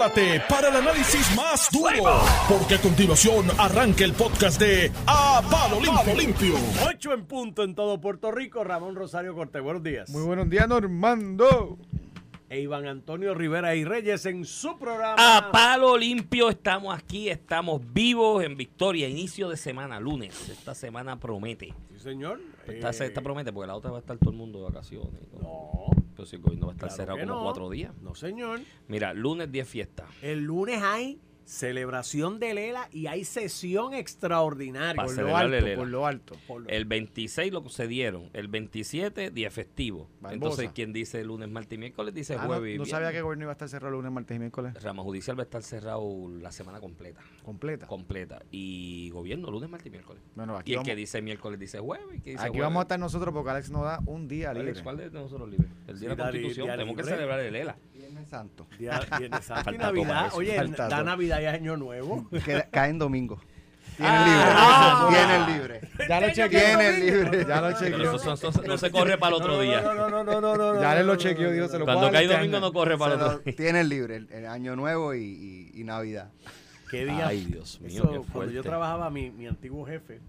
Prepárate para el análisis más duro, porque a continuación arranca el podcast de A Palo Limpio. Limpio. 8 en punto en todo Puerto Rico. Ramón Rosario Cortés, buenos días. Muy buenos días, Normando. E Iván Antonio Rivera y Reyes en su programa. A palo limpio estamos aquí, estamos vivos en Victoria, inicio de semana, lunes. Esta semana promete. Sí, señor. Eh, esta promete porque la otra va a estar todo el mundo de vacaciones. y todo. No, Pero si el gobierno va a estar claro cerrado que como no. cuatro días. No, señor. Mira, lunes 10 fiesta. El lunes hay celebración de Lela y hay sesión extraordinaria. Por lo alto, Lela. por lo alto. Por lo- El 26 lo cedieron, el 27 día festivo. Barbosa. Entonces, quien dice lunes, martes y miércoles dice Ah, no, jueves y no sabía que el gobierno iba a estar cerrado lunes, martes y miércoles. Rama judicial va a estar cerrado la semana completa. Completa. Completa. Y gobierno lunes, martes y miércoles. Bueno, aquí, Y el vamos, que dice miércoles dice jueves. y que dice aquí jueves- vamos a estar nosotros porque Alex nos da un día libre. Alex, ¿cuál de nosotros libre? El día Sí, de la Constitución. Tenemos que celebrar el ELA. Viernes Santo. Día, Viernes Santo y Navidad. Oye, da. Navidad Año Nuevo. Que cae en domingo. Tienen Ah, libre. Tienen libre. Ya lo chequeé. Tienen libre. Ya lo chequeó. no se corre para el otro día. No, no, no, no, no, no, no. Ya le lo chequeó, no, se lo Cuando cae este domingo no corre para el otro día. tienen libre el, el año nuevo y, y- y Navidad. ¿Qué día? Ay, Dios mío, Eso, qué cuando yo trabajaba, mi, mi antiguo jefe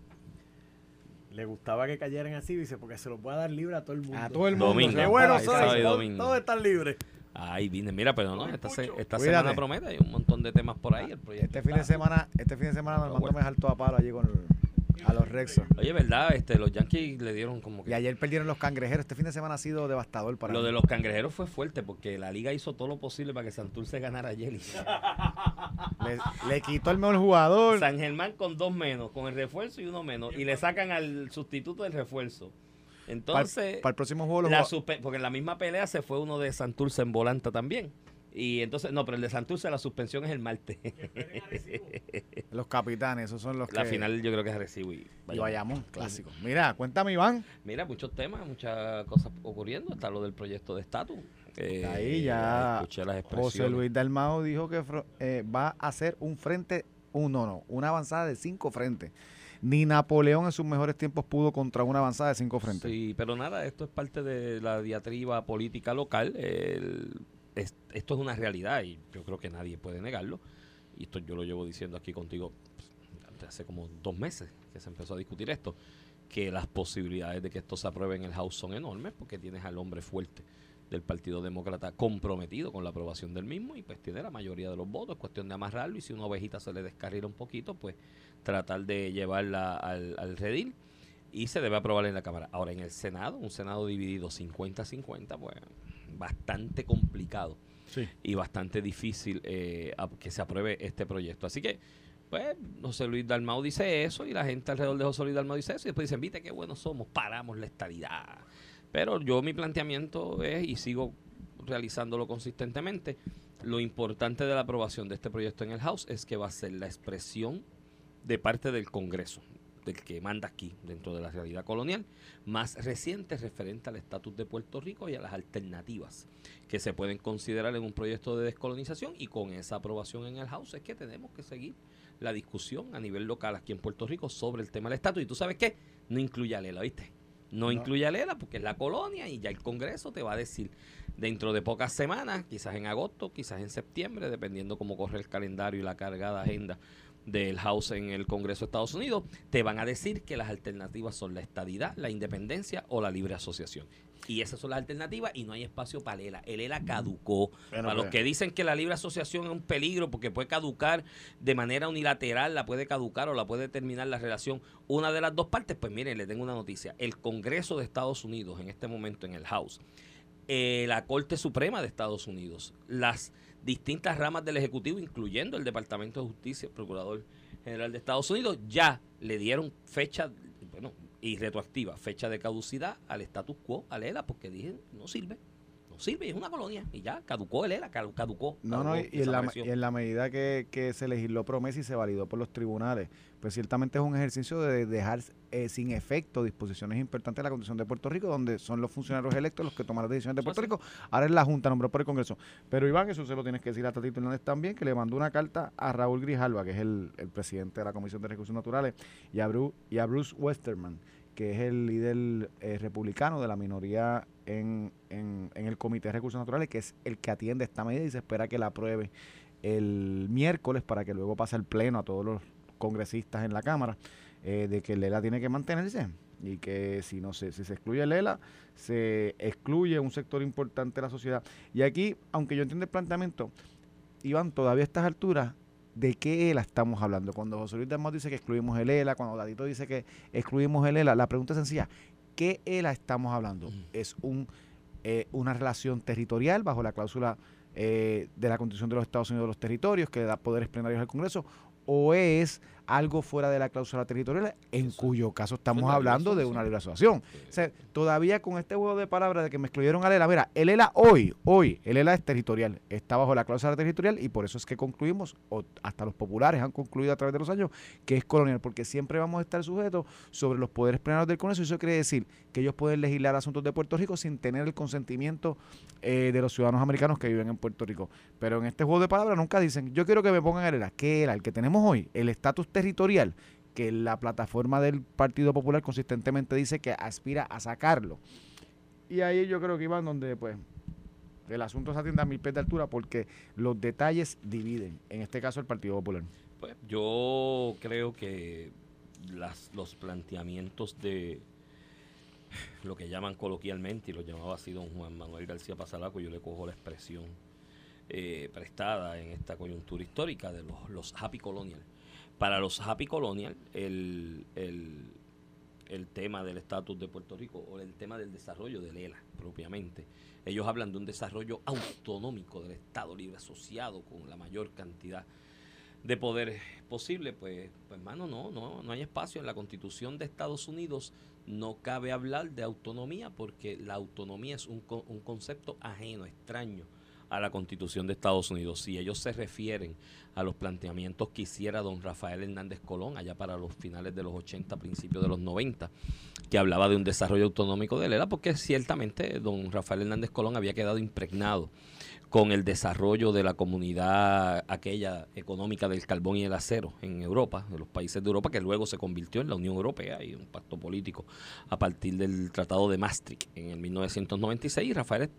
le gustaba que cayeran así, dice, porque se los voy a dar libre a todo el mundo. A todo el mundo. Domingo. Qué bueno soy, todos están libres. Ay, vine, mira, pero no, esta, se- esta semana promete, hay un montón de temas por ahí. El proyecto Este fin de semana, este fin de semana Está Normando bueno. me saltó a palo allí con el- a los Rexos. Oye, ¿verdad? Este, los Yankees le dieron como Y que... ayer perdieron los cangrejeros. Este fin de semana ha sido devastador para Lo mí. de los cangrejeros fue fuerte porque la liga hizo todo lo posible para que Santurce ganara ayer. Le, le quitó el mejor jugador. San Germán con dos menos, con el refuerzo y uno menos. Y le sacan al sustituto del refuerzo. Para, Entonces... el próximo juego los La porque en la misma pelea se fue uno de Santurce en volanta también. Y entonces, no, pero el de Santurce la suspensión es el martes. los capitanes, esos son los la que... final yo creo que es Arecibo y Y Bayamón. Clásico. Mira, cuéntame, Iván. Mira, muchos temas, muchas cosas ocurriendo. Está lo del proyecto de estatus. Eh, Ahí ya Escuché las expresiones. José Luis Dalmao dijo que eh, va a hacer un frente, un, no, no, una avanzada de cinco frentes. Ni Napoleón en sus mejores tiempos pudo contra una avanzada de cinco frentes. Sí, pero nada, esto es parte de la diatriba política local. Esto es una realidad y yo creo que nadie puede negarlo. Y esto yo lo llevo diciendo aquí contigo pues, hace como dos meses que se empezó a discutir esto. Que las posibilidades de que esto se apruebe en el House son enormes porque tienes al hombre fuerte del Partido Demócrata comprometido con la aprobación del mismo y pues tiene la mayoría de los votos. Es cuestión de amarrarlo y si una ovejita se le descarrila un poquito, pues tratar de llevarla al, al redil y se debe aprobar en la Cámara. Ahora, en el Senado, un Senado dividido 50-50, pues bastante complicado Sí. y bastante difícil eh, a- que se apruebe este proyecto. Así que, pues, José Luis Dalmau dice eso y la gente alrededor de José Luis Dalmau dice eso y después dicen, viste qué buenos somos, paramos la estabilidad. Pero yo mi planteamiento es, y sigo realizándolo consistentemente, lo importante de la aprobación de este proyecto en el House es que va a ser la expresión de parte del Congreso, del que manda aquí dentro de la realidad colonial, más reciente referente al estatus de Puerto Rico y a las alternativas que se pueden considerar en un proyecto de descolonización y con esa aprobación en el House es que tenemos que seguir la discusión a nivel local aquí en Puerto Rico sobre el tema del estatus. Y tú sabes qué, no incluye a Lela, ¿viste? No, No. incluye a Lela porque es la colonia y ya el Congreso te va a decir dentro de pocas semanas, quizás en agosto, quizás en septiembre, dependiendo cómo corre el calendario y la cargada agenda del House en el Congreso de Estados Unidos, te van a decir que las alternativas son la estadidad, la independencia o la libre asociación. Y esas son las alternativas y no hay espacio para el ELA. El ELA caducó. Bueno, para los pues. que dicen que la libre asociación es un peligro porque puede caducar de manera unilateral, la puede caducar o la puede terminar la relación una de las dos partes, pues miren, le tengo una noticia. El Congreso de Estados Unidos en este momento en el House eh, la Corte Suprema de Estados Unidos, las distintas ramas del Ejecutivo, incluyendo el Departamento de Justicia, el Procurador General de Estados Unidos, ya le dieron fecha, y retroactiva, fecha de caducidad al status quo, al ELA, porque dije, no sirve, sirve, es una colonia, y ya, caducó el ELA, cadu- caducó. No, no, y, caducó, y en la, y en la medida que, que se legisló promesa y se validó por los tribunales, pues ciertamente es un ejercicio de dejar eh, sin efecto disposiciones importantes de la Constitución de Puerto Rico, donde son los funcionarios electos los que toman las decisiones de Puerto. Rico. Ahora es la Junta nombrada por el Congreso. Pero Iván, eso se lo tienes que decir a Tatito Hernández también, que le mandó una carta a Raúl Grijalva, que es el, el presidente de la Comisión de Recursos Naturales, y a, Bru- y a Bruce Westerman, que es el líder eh, republicano de la minoría en, en, el Comité de Recursos Naturales, que es el que atiende esta medida y se espera que la apruebe el miércoles para que luego pase al pleno a todos los congresistas en la Cámara eh, de que Lela tiene que mantenerse y que si no se, si se excluye Lela, se excluye un sector importante de la sociedad. Y aquí, aunque yo entiendo el planteamiento, Iván, todavía a estas alturas, ¿de qué ELA estamos hablando? Cuando José Luis Dalmau dice que excluimos el ELA, cuando Dadito dice que excluimos el ELA, la pregunta es sencilla, ¿qué ELA estamos hablando? Mm. ¿Es un, eh, una relación territorial bajo la cláusula eh, de la Constitución de los Estados Unidos de los territorios que le da poderes plenarios al Congreso? ¿O es algo fuera de la cláusula territorial, en Eso. cuyo caso estamos una hablando de una libre asociación? Sí. O sea, todavía con este juego de palabras de que me excluyeron al ELA, mira, el ELA hoy, hoy, el ELA es territorial, está bajo la cláusula territorial y por eso es que concluimos, o hasta los populares han concluido a través de los años, que es colonial, porque siempre vamos a estar sujetos sobre los poderes plenarios del Congreso y eso quiere decir que ellos pueden legislar asuntos de Puerto Rico sin tener el consentimiento eh, de los ciudadanos americanos que viven en Puerto Rico. Pero en este juego de palabras nunca dicen, yo quiero que me pongan el ELA, ¿qué ELA? El que tenemos hoy, el estatus territorial, que la plataforma del Partido Popular consistentemente dice que aspira a sacarlo. Y ahí yo creo que iban donde pues el asunto se atiende a mil pies de altura porque los detalles dividen, en este caso el Partido Popular. Pues yo creo que las, los planteamientos de lo que llaman coloquialmente, y lo llamaba así don Juan Manuel García Pasalaco, yo le cojo la expresión eh, prestada en esta coyuntura histórica de los, los happy colonial. Para los happy colonial, el, el, el tema del estatus de Puerto Rico o el tema del desarrollo del ELA propiamente, ellos hablan de un desarrollo autonómico del Estado libre asociado con la mayor cantidad de poderes posible, pues, pues hermano, no, no, no hay espacio en la Constitución de Estados Unidos. No cabe hablar de autonomía porque la autonomía es un, un concepto ajeno, extraño a la Constitución de Estados Unidos. Si ellos se refieren a los planteamientos que hiciera don Rafael Hernández Colón allá para los finales de los 80, principios de los 90, que hablaba de un desarrollo autonómico de era porque ciertamente don Rafael Hernández Colón había quedado impregnado con el desarrollo de la comunidad aquella económica del carbón y el acero en Europa, de los países de Europa, que luego se convirtió en la Unión Europea y un pacto político a partir del Tratado de Maastricht en el 1996. Y Rafael,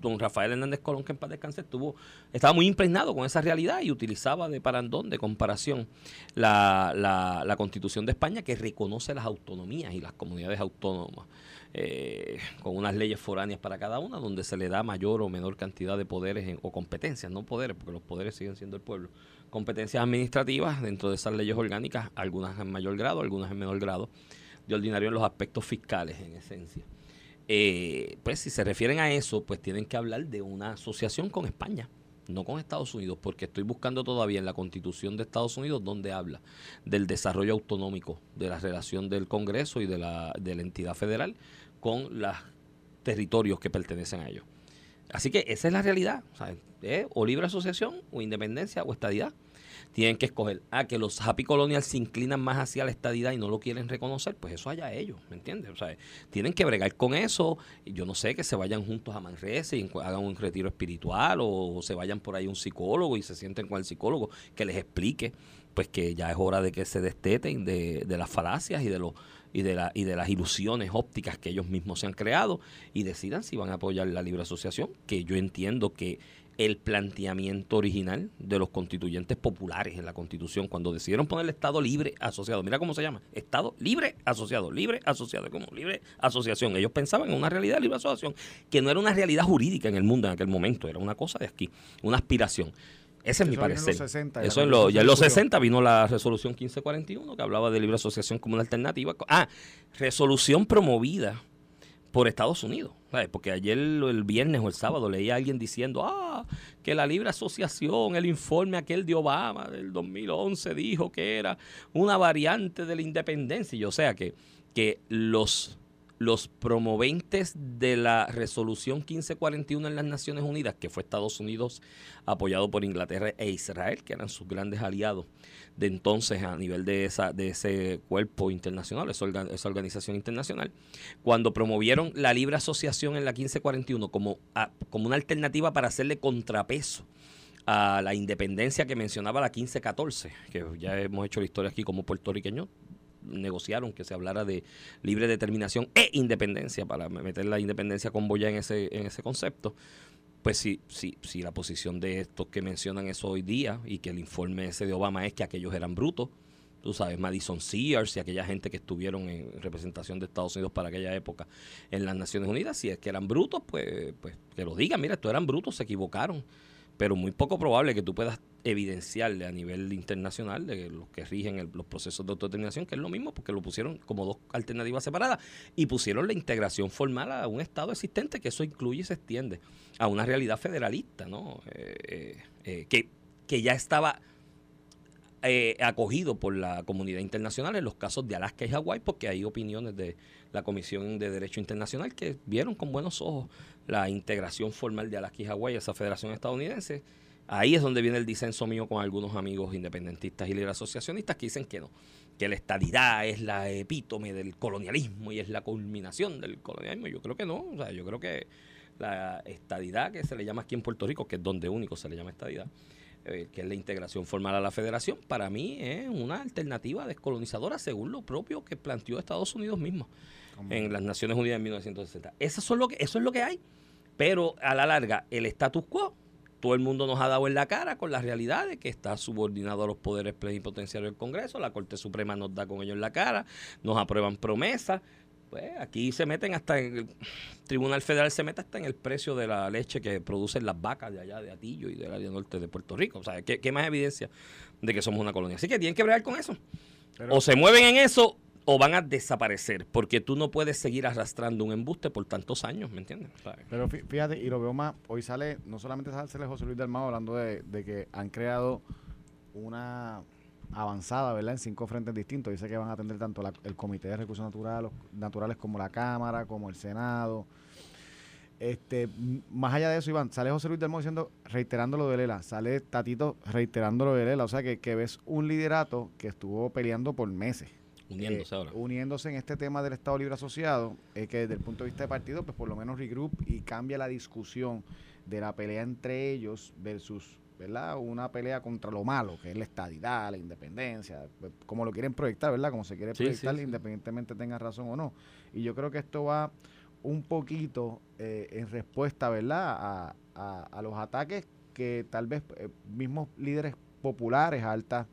don Rafael Hernández Colón, que en paz descanse, estuvo, estaba muy impregnado con esa realidad y utilizaba de parandón, de comparación, la, la, la Constitución de España que reconoce las autonomías y las comunidades autónomas eh, con unas leyes foráneas para cada una, donde se le da mayor o menor cantidad de poderes o competencias, no poderes, porque los poderes siguen siendo el pueblo, competencias administrativas dentro de esas leyes orgánicas, algunas en mayor grado, algunas en menor grado, de ordinario en los aspectos fiscales, en esencia. Eh, pues si se refieren a eso, pues tienen que hablar de una asociación con España, no con Estados Unidos, porque estoy buscando todavía en la Constitución de Estados Unidos donde habla del desarrollo autonómico, de la relación del Congreso y de la, de la entidad federal con los territorios que pertenecen a ellos. Así que esa es la realidad. ¿Eh? o libre asociación, o independencia, o estadidad. Tienen que escoger. Ah, que los happy colonials se inclinan más hacia la estadidad y no lo quieren reconocer, pues eso allá ellos, ¿me entiendes? O sea, tienen que bregar con eso. Yo no sé, que se vayan juntos a Manresa y hagan un retiro espiritual o, se vayan por ahí un psicólogo y se sienten con el psicólogo que les explique, pues que ya es hora de que se desteten de, de las falacias y de los y de, la, y de las ilusiones ópticas que ellos mismos se han creado y decidan si van a apoyar la libre asociación, que yo entiendo que el planteamiento original de los constituyentes populares en la constitución, cuando decidieron poner el Estado libre asociado, mira cómo se llama, Estado libre asociado, libre asociado, como libre asociación. Ellos pensaban en una realidad de libre asociación, que no era una realidad jurídica en el mundo en aquel momento, era una cosa de aquí, una aspiración. Ese es mi Eso vino en parecer. los 60, y Eso la en lo- ya en los Constitución 60 vino la resolución 1541 que hablaba de libre asociación como una alternativa. Ah, resolución promovida por Estados Unidos. Porque ayer, el viernes o el sábado, leía a alguien diciendo, ah, que la libre asociación, el informe aquel de Obama del 2011 dijo que era una variante de la independencia. Y o sea que, que los, los promoventes de la resolución 1541 en las Naciones Unidas, que fue Estados Unidos apoyado por Inglaterra e Israel, que eran sus grandes aliados de entonces a nivel de, esa, de ese cuerpo internacional, esa, orga- esa organización internacional, cuando promovieron la libre asociación en la 1541 como, como una alternativa para hacerle contrapeso a la independencia que mencionaba la 1514, que ya hemos hecho la historia aquí como puertorriqueños, negociaron que se hablara de libre determinación e independencia para meter la independencia con boya en ese, en ese concepto pues si, si, si la posición de estos que mencionan eso hoy día y que el informe ese de Obama es que aquellos eran brutos, tú sabes, Madison Sears y aquella gente que estuvieron en representación de Estados Unidos para aquella época en las Naciones Unidas, si es que eran brutos, pues, pues que lo digan, mira, estos eran brutos, se equivocaron. Pero muy poco probable que tú puedas evidenciarle a nivel internacional de los que rigen los procesos de autodeterminación, que es lo mismo, porque lo pusieron como dos alternativas separadas y pusieron la integración formal a un Estado existente, que eso incluye y se extiende a una realidad federalista, ¿no? Eh, eh, eh, que, que ya estaba eh, acogido por la comunidad internacional en los casos de Alaska y Hawái, porque hay opiniones de la Comisión de Derecho Internacional que vieron con buenos ojos la integración formal de Alaska y Hawái a esa federación estadounidense. Ahí es donde viene el disenso mío con algunos amigos independentistas y líderes asociacionistas que dicen que no, que la estadidad es la epítome del colonialismo y es la culminación del colonialismo. Yo creo que no, o sea, yo creo que la estadidad que se le llama aquí en Puerto Rico, que es donde único se le llama estadidad, eh, que es la integración formal a la federación, para mí es una alternativa descolonizadora según lo propio que planteó Estados Unidos mismo en las Naciones Unidas en 1960. Eso, son lo que, eso es lo que hay. Pero a la larga, el status quo, todo el mundo nos ha dado en la cara con la realidad de que está subordinado a los poderes plenipotenciarios del Congreso, la Corte Suprema nos da con ellos en la cara, nos aprueban promesas. Pues aquí se meten hasta en el Tribunal Federal se mete hasta en el precio de la leche que producen las vacas de allá de Atillo y del área norte de Puerto Rico. O sea, ¿qué, qué más evidencia de que somos una colonia? Así que tienen que bregar con eso. o se mueven en eso o van a desaparecer, porque tú no puedes seguir arrastrando un embuste por tantos años, ¿me entiendes? Pero fí- fíjate, y lo veo más, hoy sale, no solamente sale José Luis del Mao hablando de, de que han creado una avanzada, ¿verdad? En cinco frentes distintos. Dice que van a atender tanto la- el Comité de Recursos Naturales, Naturales como la Cámara, como el Senado. Este, más allá de eso, Iván, sale José Luis del Mao diciendo, reiterando lo de Lela, sale Tatito reiterando lo de Lela, o sea que, que ves un liderato que estuvo peleando por meses. uniéndose eh, ahora. uniéndose en este tema del Estado Libre Asociado, eh, que desde el punto de vista de partido, pues por lo menos regroup y cambia la discusión de la pelea entre ellos versus, ¿verdad? Una pelea contra lo malo, que es la estadidad, la independencia, como lo quieren proyectar, ¿verdad? Como se quiere Sí, proyectar, sí, sí. independientemente tenga razón o no. Y yo creo que esto va un poquito eh, en respuesta, ¿verdad? A, a- a los ataques que tal vez eh, mismos líderes populares altas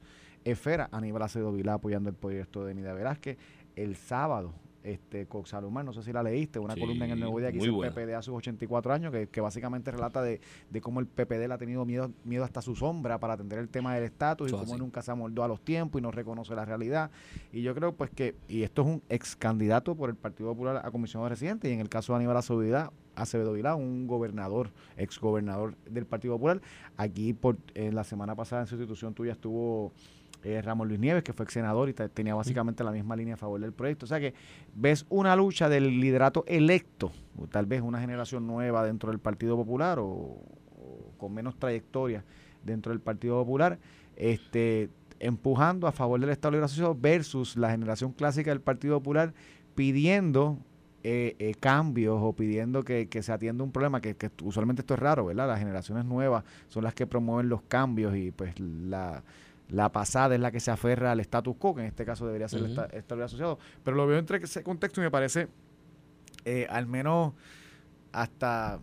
esferas, Aníbal Acevedo Vilá apoyando el proyecto de Nida Velázquez, el sábado, este Coxalumar, no sé si la leíste, una Sí, columna en el Nuevo Día que hizo el buena. PPD a sus 84 años, que, que básicamente relata de, de cómo el PPD le ha tenido miedo, miedo hasta su sombra para atender el tema del estatus y cómo nunca se amoldó a los tiempos y no reconoce la realidad. Y yo creo pues que, y esto es un ex candidato por el Partido Popular a comisionado residente, y en el caso de Aníbal Acevedo Acevedo Vilá, un gobernador, ex gobernador del Partido Popular, aquí por en la semana pasada en sustitución tuya estuvo eh, Ramón Luis Nieves, que fue ex senador y te- tenía básicamente la misma línea a favor del proyecto. O sea que ves una lucha del liderato electo, o tal vez una generación nueva dentro del Partido Popular o, o con menos trayectoria dentro del Partido Popular, este empujando a favor del Estado Libre Asociado versus la generación clásica del Partido Popular pidiendo eh, eh, cambios o pidiendo que, que se atienda un problema que, que usualmente esto es raro, ¿verdad? Las generaciones nuevas son las que promueven los cambios y pues la, la pasada es la que se aferra al status quo, que en este caso debería ser el Ujú. esta- Estado Libre Asociado. Pero lo veo entre ese contexto y me parece eh, al menos hasta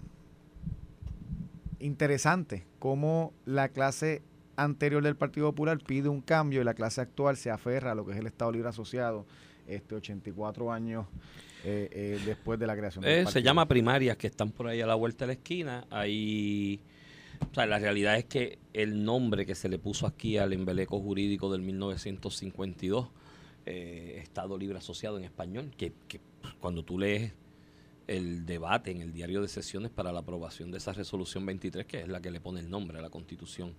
interesante cómo la clase anterior del Partido Popular pide un cambio y la clase actual se aferra a lo que es el Estado Libre Asociado este 84 años eh, eh, después de la creación del se llama primarias que están por ahí a la vuelta de la esquina. O sea, la realidad es que el nombre que se le puso aquí al embeleco jurídico del 1952, eh, Estado Libre Asociado en español, que, que cuando tú lees el debate en el diario de sesiones para la aprobación de esa resolución 23, que es la que le pone el nombre a la constitución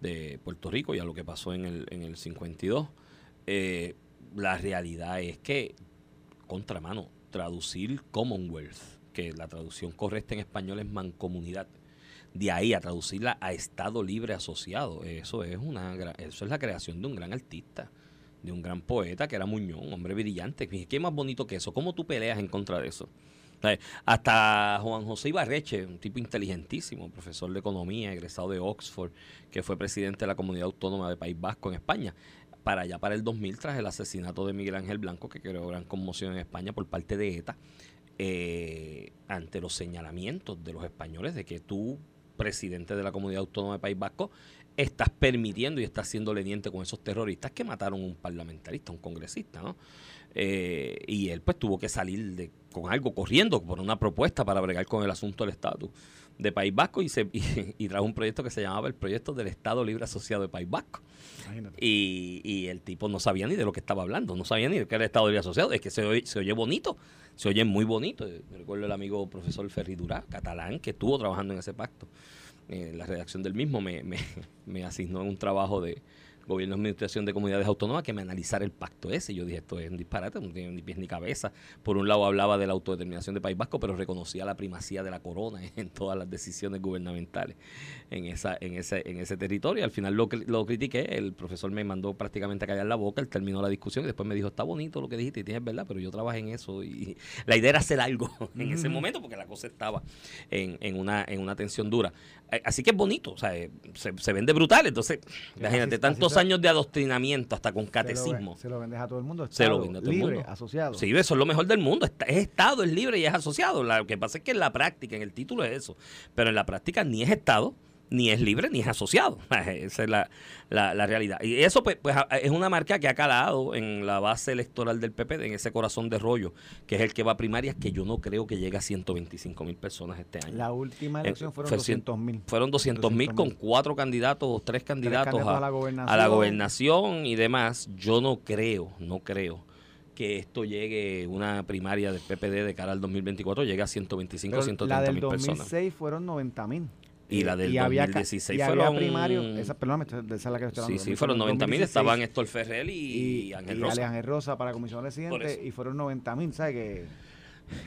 de Puerto Rico y a lo que pasó en el, en el 52, eh, la realidad es que, contramano, traducir Commonwealth, que la traducción correcta en español es mancomunidad, de ahí a traducirla a Estado Libre Asociado, eso es una eso es la creación de un gran artista, de un gran poeta que era Muñoz, un hombre brillante. ¿Qué más bonito que eso? ¿Cómo tú peleas en contra de eso? Hasta Juan José Ibarreche, un tipo inteligentísimo, profesor de economía, egresado de Oxford, que fue presidente de la comunidad autónoma de País Vasco en España, para allá para el 2000 tras el asesinato de Miguel Ángel Blanco, que creó gran conmoción en España por parte de ETA. eh, ante los señalamientos de los españoles de que tú, presidente de la comunidad autónoma de País Vasco, estás permitiendo y estás siendo leniente con esos terroristas que mataron a un parlamentarista, un congresista, ¿no? Eh, y él pues tuvo que salir de, con algo corriendo por una propuesta para bregar con el asunto del estatus de País Vasco y, se, y, y trajo un proyecto que se llamaba el proyecto del Estado Libre Asociado de País Vasco. Y, y el tipo no sabía ni de lo que estaba hablando, no sabía ni de qué era el Estado Libre Asociado. Es que se se oye bonito, se oye muy bonito. Eh, recuerdo el amigo profesor Ferri Durá, catalán, que estuvo trabajando en ese pacto. Eh, la redacción del mismo me, me, asignó un trabajo de gobierno de administración de comunidades autónomas que me analizara el pacto ese. Yo dije, esto es un disparate, no tiene ni pies ni cabeza. Por un lado hablaba de la autodeterminación de País Vasco, pero reconocía la primacía de la corona en todas las decisiones gubernamentales en esa en ese en ese territorio. Al final lo, lo critiqué, el profesor me mandó prácticamente a callar la boca, él terminó la discusión y después me dijo, está bonito lo que dijiste y tienes verdad, pero yo trabajé en eso y la idea era hacer algo en ese momento porque la cosa estaba en, en una en una tensión dura. Eh, Así que es bonito, o sea, eh, se, se vende brutal, entonces, imagínate, así tantos años de adoctrinamiento hasta con catecismo. se lo vendes a todo el mundo. Se lo vende a todo el mundo. asociado. Sí, eso es lo mejor del mundo. Está- es Estado, es libre y es asociado. Lo que pasa es que en la práctica, en el título es eso. Pero en la práctica ni es Estado, ni es libre, ni es asociado. Esa es la, la- la realidad. Y eso pues, pues, es una marca que ha calado en la base electoral del PP, en ese corazón de rollo, que es el que va a primarias, que yo no creo que llegue a 125 mil personas este año. La última elección Eh, fueron fue cien- 200 mil. Fueron 200 mil con 200.000. cuatro candidatos, tres candidatos, candidatos a, a la gobernación. a la gobernación y demás. Yo no creo, no creo que esto llegue, una primaria del PPD de cara al 2024, llegue a 125, Pero la 130 del mil personas. 2006 fueron 90 mil. Y la del había ca- 2016 y había fueron- primario, esa, esa es la que estoy Sí, hablando. sí, fueron 90 mil. 2016, Estaban Héctor Ferrer y, y, Ángel y Rosa. Ale Ángel Rosa para comisión residente y fueron 90 mil, ¿sabes? Que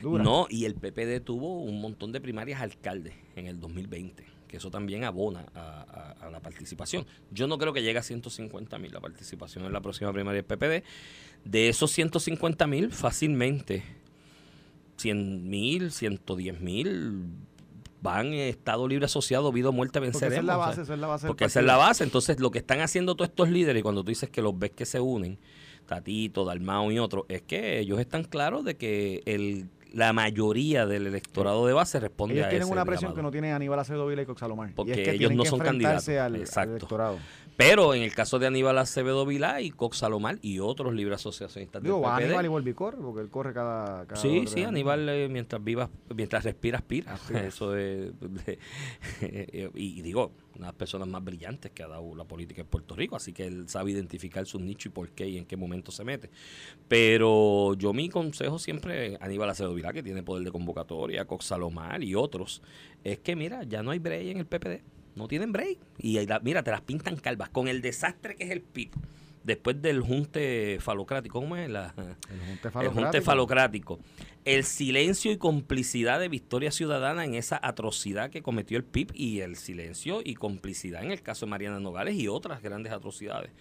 dura. No, y el PPD tuvo un montón de primarias alcaldes en el 2020, que eso también abona a, a- a la participación. Yo no creo que llegue a 150 mil la participación en la próxima primaria del PPD. De esos 150 mil, fácilmente 100 mil, 110 mil van Estado Libre Asociado, vida o muerte, Porque venceremos. esa es la base, esa es la base. porque esa es la base. Entonces, lo que están haciendo todos estos líderes, y cuando tú dices que los ves que se unen, Tatito, Dalmao y otros, es que ellos están claros de que el, la mayoría del electorado de base responde Ellos a tienen ese una presión llamado. que no tiene Aníbal Acevedo Vila y Coxalomar. y Porque es que ellos tienen no que son candidatos. Al, al electorado. Pero en el caso de Aníbal Acevedo Vilá y Cox Salomar y otros libres asociacionistas Digo, del PPD, Aníbal corre, porque él corre cada. cada Sí, sí, Aníbal eh, mientras vivas, mientras respira, aspira. Aspira. Eso es, de- y, y digo, una de las personas más brillantes que ha dado la política en Puerto Rico, así que él sabe identificar sus nichos y por qué y en qué momento se mete. Pero yo mi consejo siempre, Aníbal Acevedo Vilá, que tiene poder de convocatoria, Cox Salomar y otros, es que mira, ya no hay break en el PPD. No tienen break. Y mira, te las pintan calvas. Con el desastre que es el PIB. Después del junte falocrático, ¿cómo es? La. El Junte el junte Falocrático. falocrático. El silencio y complicidad de Victoria Ciudadana en esa atrocidad que cometió el PIB y el silencio y complicidad en el caso de Mariana Nogales y otras grandes atrocidades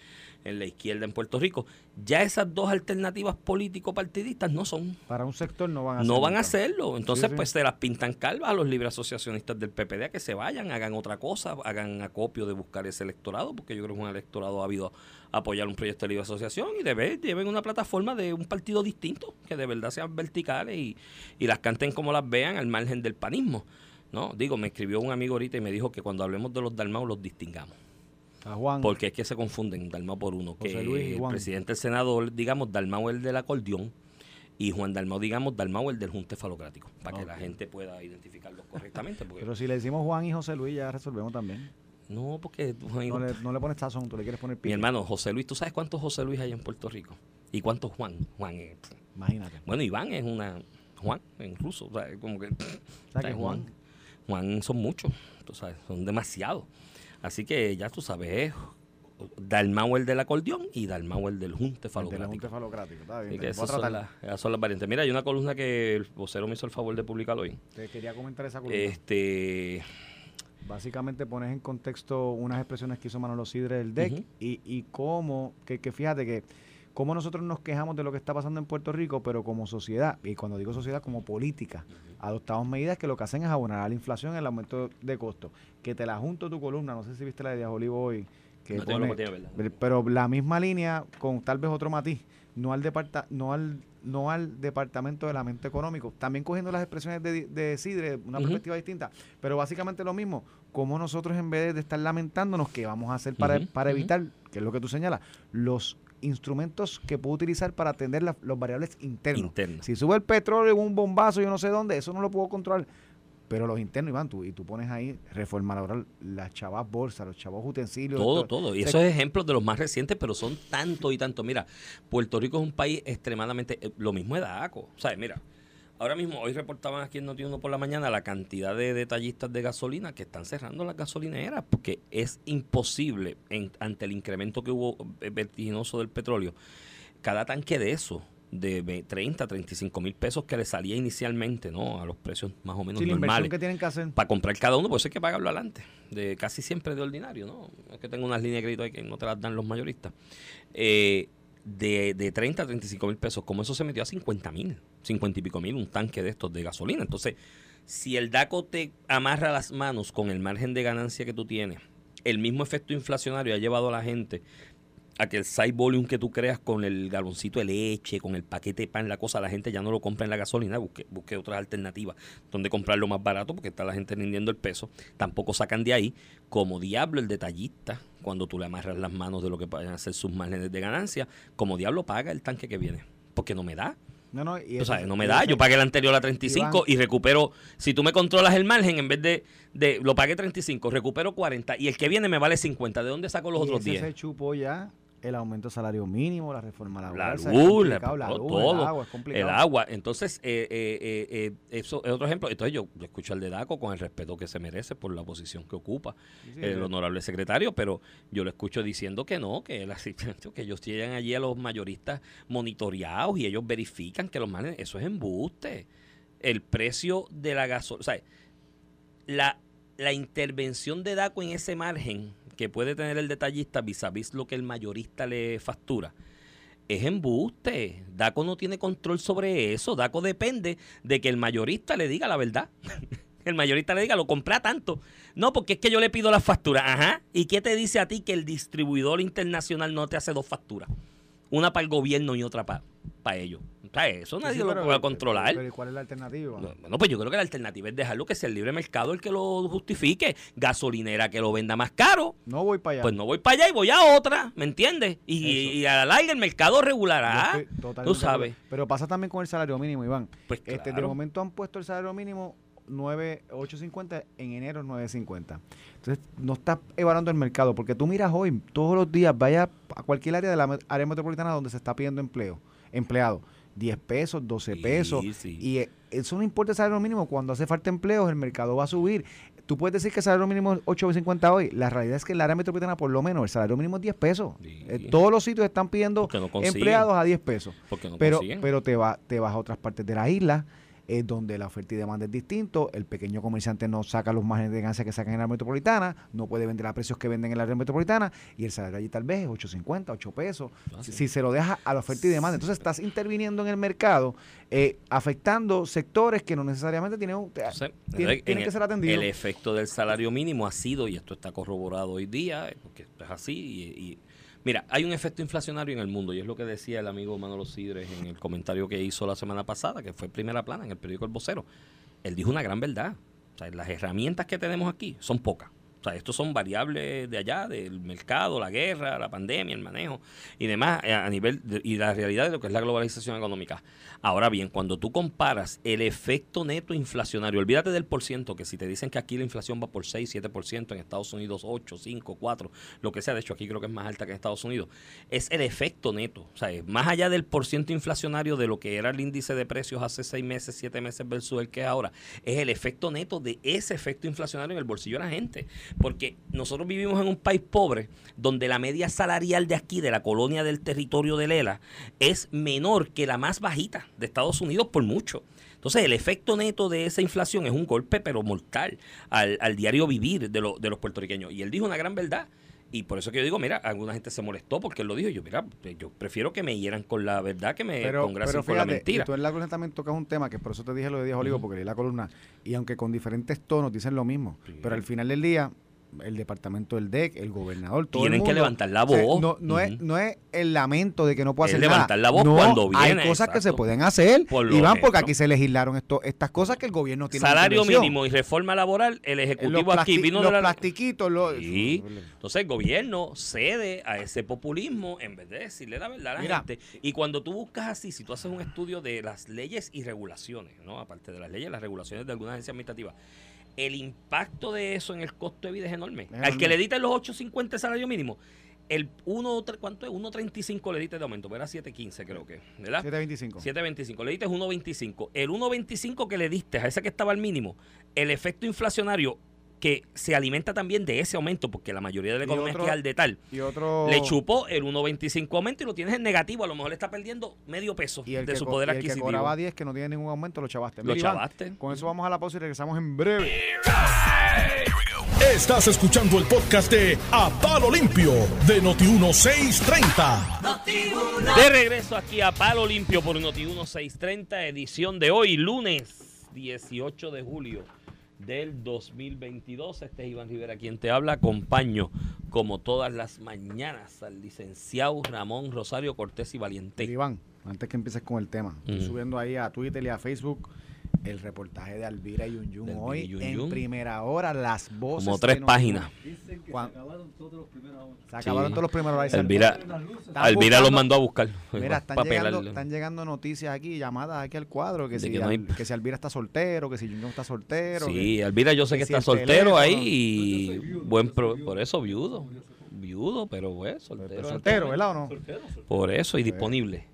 en la izquierda en Puerto Rico. Ya esas dos alternativas político-partidistas no son. Para un sector no van a No van a hacerlo. Entonces, Sí, sí. pues se las pintan calvas a los libres asociacionistas del PPD a que se vayan, hagan otra cosa, hagan acopio de buscar ese electorado, porque yo creo que es un electorado ávido a apoyar un proyecto de libre asociación y de ver, lleven una plataforma de un partido distinto, que de verdad sean verticales y, y las canten como las vean al margen del panismo. ¿no? Digo, me escribió un amigo ahorita y me dijo que cuando hablemos de los Dalmau los distingamos. A Juan. Porque es que se confunden Dalmau por uno. José Que Luis y el Juan. presidente del Senado, digamos, Dalmau el del acordeón y Juan Dalmau, digamos, Dalmau el del junte falocrático. Para que la gente pueda identificarlos correctamente. Porque, Pero si le decimos Juan y José Luis, ya resolvemos también. No, porque No le, no le pones sazón, tú le quieres poner mi pique. hermano José Luis, ¿tú sabes cuántos José Luis hay en Puerto Rico? ¿Y cuántos Juan? Juan es- Imagínate. bueno, Iván es una Juan en ruso. O sea, como que, sea, que Juan. Juan son muchos, tú sabes, son demasiados. Así que ya tú sabes, es Dalmau el del acordeón y Dalmau el del junte El de la falocrático. Falocrático. Está bien. son, las, esas son las variantes. Mira, hay una columna que el vocero me hizo el favor de publicar hoy. Te quería comentar esa columna. Este, Básicamente pones en contexto unas expresiones que hizo Manolo Sidre del DEC y, y cómo, que, que fíjate que cómo nosotros nos quejamos de lo que está pasando en Puerto Rico, pero como sociedad, y cuando digo sociedad, como política, adoptamos medidas que lo que hacen es abonar a la inflación, el aumento de costos. Que te la junto tu columna, no sé si viste la de Díaz Olivo hoy, que no tengo pone- verla. Pero- la misma línea con tal vez otro matiz, no al departa, no al no al Departamento de Lamento Económico. También cogiendo las expresiones de, de Sidre, una perspectiva distinta, pero básicamente lo mismo, como nosotros en vez de estar lamentándonos, ¿qué vamos a hacer para, para evitar, que es lo que tú señalas, los instrumentos que puedo utilizar para atender la- los variables internos? Si sube el petróleo, un bombazo, yo no sé dónde, eso no lo puedo controlar. Pero los internos, Iván, tú, y tú pones ahí reforma laboral, las chavas bolsas, los chavos utensilios. Todo, todo. Y o sea, esos ejemplos de los más recientes, pero son tanto y tanto. Mira, Puerto Rico es un país extremadamente... eh, lo mismo es DACO. O sea, mira, ahora mismo, hoy reportaban aquí en Noti1 por la mañana la cantidad de detallistas de gasolina que están cerrando las gasolineras porque es imposible, en- ante el incremento que hubo eh, vertiginoso del petróleo, cada tanque de eso de ve- 30, 35 mil pesos que le salía inicialmente, ¿no? A los precios más o menos sí, la inversión normales que tienen que hacer. para comprar cada uno, pues hay que pagarlo adelante. De casi siempre de ordinario, ¿no? Es que tengo unas líneas de crédito ahí que no te las dan los mayoristas. Eh, de, de 30 a 35 mil pesos, como eso se metió a 50 mil, 50 y pico mil, un tanque de estos de gasolina. Entonces, si el DACO te amarra las manos con el margen de ganancia que tú tienes, el mismo efecto inflacionario ha llevado a la gente a que el side volume que tú creas con el galoncito de leche, con el paquete de pan, la cosa, la gente ya no lo compra en la gasolina, busque, busque otras alternativas donde comprarlo más barato porque está la gente rindiendo el peso. Tampoco sacan de ahí, como diablo el detallista, cuando tú le amarras las manos de lo que pueden hacer sus márgenes de ganancia, como diablo paga el tanque que viene, porque no me da. No, no, y O sea, no me y da. Yo pagué el anterior a 35 y recupero. Si tú me controlas el margen, en vez de, de. Lo pagué 35, recupero 40 y el que viene me vale 50. ¿De dónde saco los y otros ese 10? se chupó ya el aumento del salario mínimo, la reforma La laboral. luz, la- luz, todo, el agua, es complicado. El agua. Entonces, eh, eh, eh, eh, eso es otro ejemplo. Entonces, yo, yo escucho al de DACO con el respeto que se merece por la posición que ocupa Sí, sí, el sí. honorable secretario, pero yo lo escucho diciendo que no, que, el asistente- que ellos llegan allí a los mayoristas monitoreados y ellos verifican que los manes, eso es embuste. El precio de la gasolina, o sea, la, la intervención de DACO en ese margen que puede tener el detallista vis a vis lo que el mayorista le factura, es embuste. DACO no tiene control sobre eso. DACO depende de que el mayorista le diga la verdad. el mayorista le diga, lo compré a tanto. No, porque es que yo le pido las facturas. Ajá. ¿Y qué te dice a ti que el distribuidor internacional no te hace dos facturas? Una para el gobierno y otra para ellos. Sea, eso Sí, nadie sí, lo pero- puede controlar. Pero ¿y ¿cuál es la alternativa? No, Bueno, pues yo creo que la alternativa es dejarlo que sea el libre mercado el que lo justifique. Gasolinera que lo venda más caro. No voy para allá. Pues no voy para allá y voy a otra, ¿me entiendes? Y, y a la larga el mercado regulará. Tú sabes. Pero pasa también con el salario mínimo, Iván. Pues Este, de claro. momento han puesto el salario mínimo 9, 8.50, en enero 9.50. Entonces, no estás evaluando el mercado, porque tú miras hoy, todos los días, vaya a cualquier área de la área metropolitana donde se está pidiendo empleo, empleado. 10 pesos, 12 Sí, pesos. sí. Y eh, eso no importa el salario mínimo. Cuando hace falta empleo, el mercado va a subir. Tú puedes decir que el salario mínimo es 8.50 hoy. La realidad es que en la área metropolitana, por lo menos, el salario mínimo es 10 pesos. Sí. Eh, todos los sitios están pidiendo no empleados a 10 pesos Porque no pero, consiguen. pero te, va, te vas a otras partes de la isla, eh, donde la oferta y demanda es distinto, el pequeño comerciante no saca los márgenes de ganancia que sacan en la metropolitana, no puede vender a precios que venden en la área metropolitana, y el salario allí tal vez es 8.50, 8 pesos, Ah, si, si se lo deja a la oferta y demanda. Entonces estás interviniendo en el mercado, eh, afectando sectores que no necesariamente tienen, el- que ser atendidos. El efecto del salario mínimo ha sido, y esto está corroborado hoy día, eh, porque esto es así, y, y- mira, hay un efecto inflacionario en el mundo, y es lo que decía el amigo Manolo Sidres en el comentario que hizo la semana pasada, que fue primera plana en el periódico El Vocero. Él dijo una gran verdad. O sea, las herramientas que tenemos aquí son pocas. O sea, estos son variables de allá, del mercado, la guerra, la pandemia, el manejo y demás, eh, a nivel y la realidad de lo que es la globalización económica. Ahora bien, cuando tú comparas el efecto neto inflacionario, olvídate del por ciento, que si te dicen que aquí la inflación va por 6, 7%, en Estados Unidos 8, 5, 4, lo que sea, de hecho aquí creo que es más alta que en Estados Unidos, es el efecto neto. O sea, es más allá del por ciento inflacionario de lo que era el índice de precios hace 6 meses, 7 meses versus el que es ahora, es el efecto neto de ese efecto inflacionario en el bolsillo de la gente. Porque nosotros vivimos en un país pobre donde la media salarial de aquí, de la colonia del territorio de Lela, es menor que la más bajita de Estados Unidos por mucho. Entonces, el efecto neto de esa inflación es un golpe, pero mortal, al, al diario vivir de, lo- de los puertorriqueños. Y él dijo una gran verdad. Y por eso que yo digo, mira, alguna gente se molestó porque él lo dijo. Yo, mira, yo prefiero que me hieran con la verdad que me pero, con la mentira. y tú en la columna también tocas un tema que por eso te dije lo de Díaz Olivo, porque leí la columna, y aunque con diferentes tonos dicen lo mismo, Sí. pero al final del día, el departamento del DEC, el gobernador, todo Tienen el que levantar la O sea, voz. no, es, no es el lamento de que no pueda hacer levantar nada. la voz No, cuando viene, Hay cosas que se pueden hacer. Por Y van porque aquí se legislaron esto, estas cosas que el gobierno tiene. en Salario mínimo y reforma laboral, el ejecutivo aquí vino los de la... plastiquitos. Los, Sí. Entonces el gobierno cede a ese populismo en vez de decirle la verdad a la Mira. gente. Y cuando tú buscas así, si tú haces un estudio de las leyes y regulaciones, ¿no? Aparte de las leyes, las regulaciones de alguna agencia administrativa, el impacto de eso en el costo de vida es enorme. Es Al enorme. que le diste los 8.50 de salario mínimo, el 1, ¿cuánto es? 1.35 le diste de aumento, era 7.15 creo que, ¿verdad? 725. 7.25, le diste 1.25. El 1.25 que le diste a ese que estaba al mínimo, el efecto inflacionario que se alimenta también de ese aumento, porque la mayoría de la economía otro- es al de tal, Y otro. le chupó el 1.25 aumento y lo tienes en negativo. A lo mejor le está perdiendo medio peso Y el, de que, su poder y el que adquisitivo. cobraba 10 que no tiene ningún aumento, lo chavaste. Lo Iván, chavaste. Con eso vamos a la pausa y regresamos en breve. Estás escuchando el podcast de A Palo Limpio de Noti1630. De regreso aquí a Palo Limpio por Noti 1630, edición de hoy, lunes 18 de julio del 2022. Este es Iván Rivera quien te habla. Acompaño, como todas las mañanas, al licenciado Ramón Rosario Cortés y Valiente. Iván, antes que empieces con el tema, estoy Ujú. subiendo ahí a Twitter y a Facebook el reportaje de Alvira y Yun Yun De Alvira hoy Yun en Yun. primera hora las voces Como tres Noti1. páginas. Se acabaron todos los primeros horas. Se acabaron Sí. todos los primeros horas. Elvira, Están Alvira los mandó a buscar. Mira, están llegando, están llegando noticias aquí, llamadas aquí al cuadro, que, De si, que no hay- Al- que si Alvira está soltero, que si Yun Yun está soltero. que- Sí, Alvira yo sé que que si está soltero teléfono. ahí y viudo, buen pro- por eso viudo. Viudo, pero pues soltero. Pero soltero. ¿verdad o no? Soltero, soltero. Por eso y disponible.